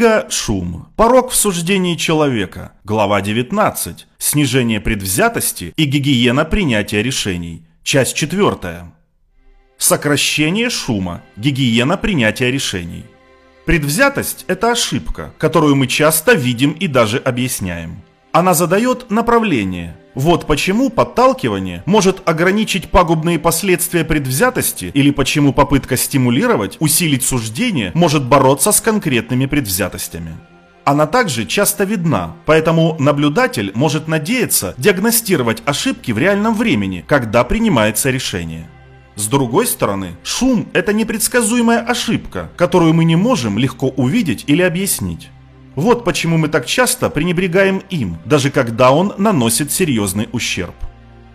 Книга «Шум. Порог в суждении человека». Глава 19. Снижение предвзятости и гигиена принятия решений. Часть 4. Сокращение шума. Гигиена принятия решений. Предвзятость – это ошибка, которую мы часто видим и даже объясняем. Она задает направление. Вот почему подталкивание может ограничить пагубные последствия предвзятости или почему попытка стимулировать, усилить суждение может бороться с конкретными предвзятостями. Она также часто видна, поэтому наблюдатель может надеяться диагностировать ошибки в реальном времени, когда принимается решение. С другой стороны, шум – это непредсказуемая ошибка, которую мы не можем легко увидеть или объяснить. Вот почему мы так часто пренебрегаем им, даже когда он наносит серьезный ущерб.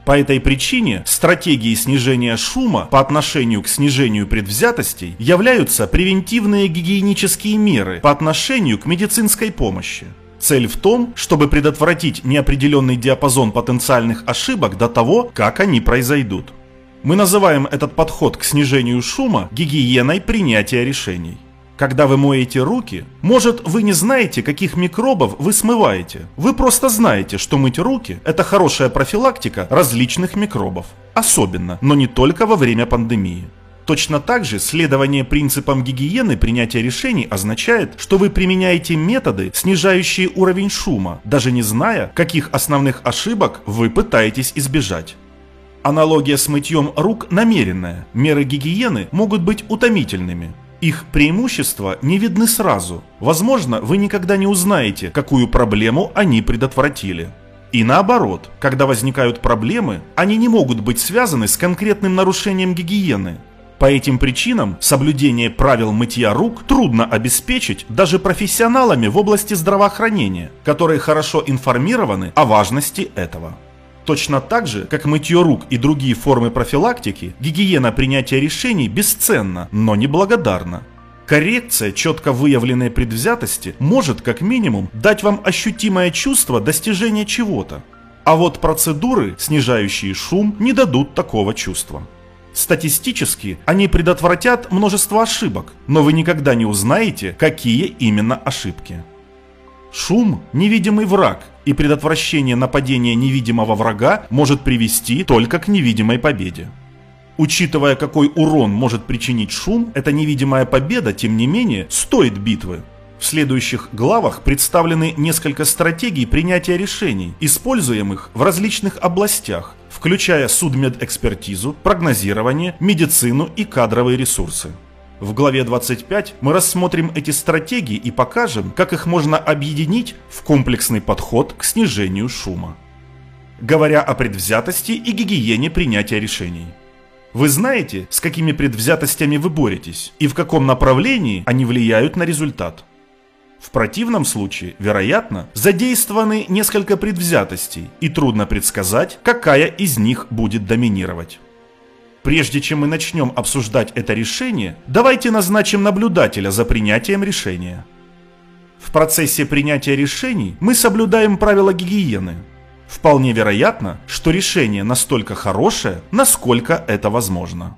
По этой причине стратегии снижения шума по отношению к снижению предвзятостей являются превентивные гигиенические меры по отношению к медицинской помощи. Цель в том, чтобы предотвратить неопределенный диапазон потенциальных ошибок до того, как они произойдут. Мы называем этот подход к снижению шума гигиеной принятия решений. Когда вы моете руки, может вы не знаете, каких микробов вы смываете. Вы просто знаете, что мыть руки – это хорошая профилактика различных микробов. Особенно, но не только во время пандемии. Точно так же следование принципам гигиены принятия решений означает, что вы применяете методы, снижающие уровень шума, даже не зная, каких основных ошибок вы пытаетесь избежать. Аналогия с мытьем рук намеренная. Меры гигиены могут быть утомительными. Их преимущества не видны сразу. Возможно, вы никогда не узнаете, какую проблему они предотвратили. И наоборот, когда возникают проблемы, они не могут быть связаны с конкретным нарушением гигиены. По этим причинам соблюдение правил мытья рук трудно обеспечить даже профессионалами в области здравоохранения, которые хорошо информированы о важности этого. Точно так же, как мытье рук и другие формы профилактики, гигиена принятия решений бесценна, но не благодарна. Коррекция четко выявленной предвзятости может, как минимум, дать вам ощутимое чувство достижения чего-то. А вот процедуры, снижающие шум, не дадут такого чувства. Статистически они предотвратят множество ошибок, но вы никогда не узнаете, какие именно ошибки. Шум – невидимый враг, и предотвращение нападения невидимого врага может привести только к невидимой победе. Учитывая, какой урон может причинить шум, эта невидимая победа, тем не менее, стоит битвы. В следующих главах представлены несколько стратегий принятия решений, используемых в различных областях, включая судмедэкспертизу, прогнозирование, медицину и кадровые ресурсы. В главе 25 мы рассмотрим эти стратегии и покажем, как их можно объединить в комплексный подход к снижению шума. Говоря о предвзятости и гигиене принятия решений. Вы знаете, с какими предвзятостями вы боретесь и в каком направлении они влияют на результат. В противном случае, вероятно, задействованы несколько предвзятостей, и трудно предсказать, какая из них будет доминировать. Прежде чем мы начнем обсуждать это решение, давайте назначим наблюдателя за принятием решения. В процессе принятия решений мы соблюдаем правила гигиены. Вполне вероятно, что решение настолько хорошее, насколько это возможно.